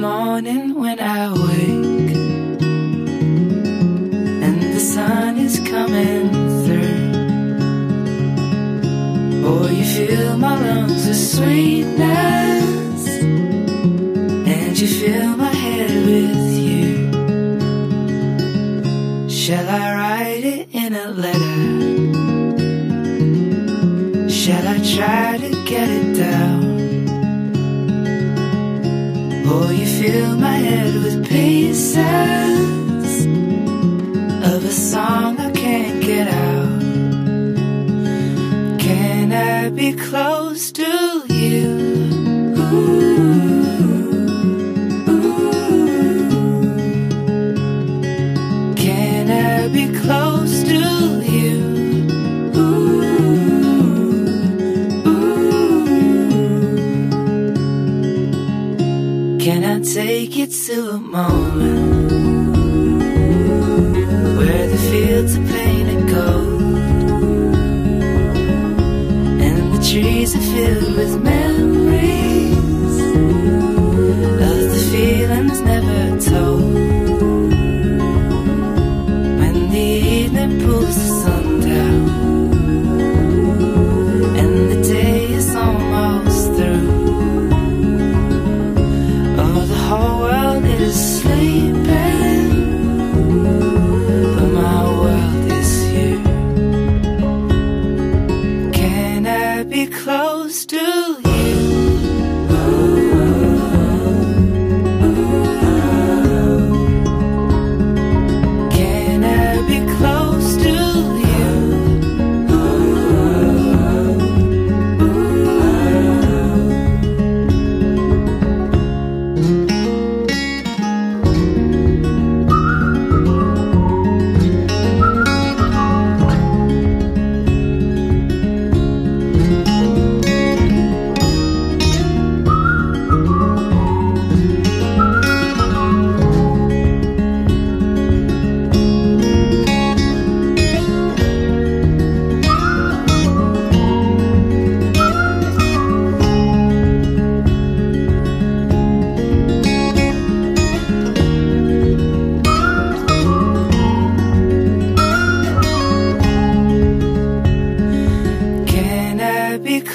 morning when I wake and the sun is coming through. Oh, you fill my lungs with sweetness and you fill my head with you. Shall I write it in a letter? Shall I try to get it down? Oh, you fill my head with pieces of a song I can't get out. Can I be close to you? I take it to a moment where the fields are painted gold and the trees are filled with memories of the feelings never told? When the evening pulls the sun close to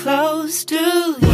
close to you?